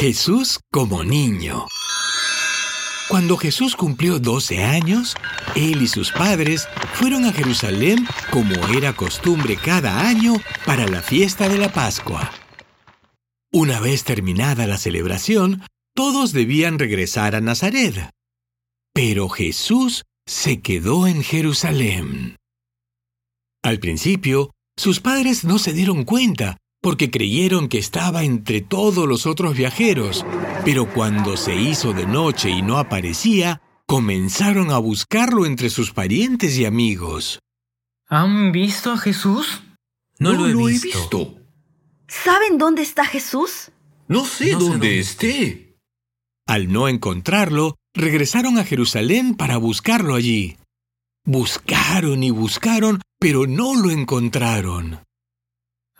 Jesús como niño. Cuando Jesús cumplió 12 años, él y sus padres fueron a Jerusalén como era costumbre cada año para la fiesta de la Pascua. Una vez terminada la celebración, todos debían regresar a Nazaret. Pero Jesús se quedó en Jerusalén. Al principio, sus padres no se dieron cuenta porque creyeron que estaba entre todos los otros viajeros, pero cuando se hizo de noche y no aparecía, comenzaron a buscarlo entre sus parientes y amigos. ¿Han visto a Jesús? No, lo, he, visto. ¿Saben dónde está Jesús? No sé, dónde, esté. Al no encontrarlo, regresaron a Jerusalén para buscarlo allí. Buscaron y buscaron, pero no lo encontraron.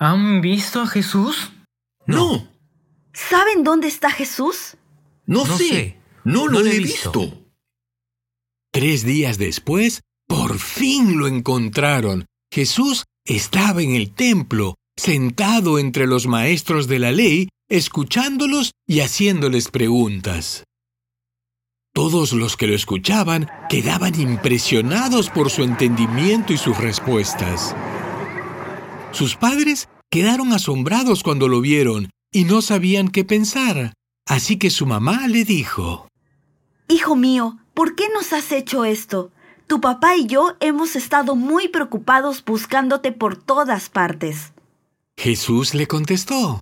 ¿Han visto a Jesús? No. ¿Saben dónde está Jesús? No, sé. No lo he visto. Tres días después, por fin lo encontraron. Jesús estaba en el templo, sentado entre los maestros de la ley, escuchándolos y haciéndoles preguntas. Todos los que lo escuchaban quedaban impresionados por su entendimiento y sus respuestas. Sus padres quedaron asombrados cuando lo vieron y no sabían qué pensar. Así que su mamá le dijo, Hijo mío, ¿por qué nos has hecho esto? Tu papá y yo hemos estado muy preocupados buscándote por todas partes. Jesús le contestó,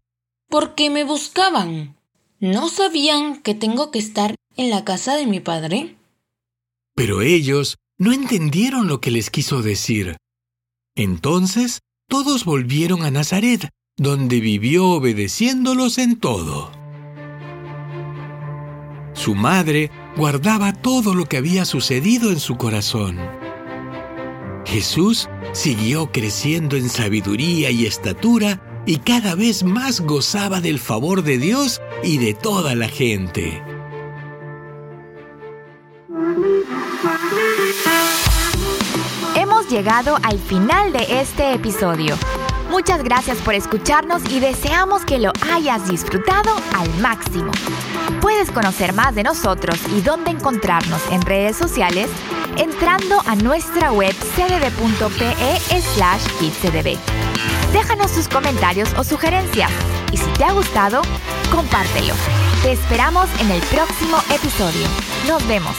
¿Por qué me buscaban? ¿No sabían que tengo que estar en la casa de mi padre? Pero ellos no entendieron lo que les quiso decir. Entonces todos volvieron a Nazaret, donde vivió obedeciéndolos en todo. Su madre guardaba todo lo que había sucedido en su corazón. Jesús siguió creciendo en sabiduría y estatura y cada vez más gozaba del favor de Dios y de toda la gente. Hemos llegado al final de este episodio. Muchas gracias por escucharnos y deseamos que lo hayas disfrutado al máximo. Puedes conocer más de nosotros y dónde encontrarnos en redes sociales entrando a nuestra web cdb.pe slash kidscdb. Déjanos tus comentarios o sugerencias y si te ha gustado, compártelo. Te esperamos en el próximo episodio. Nos vemos.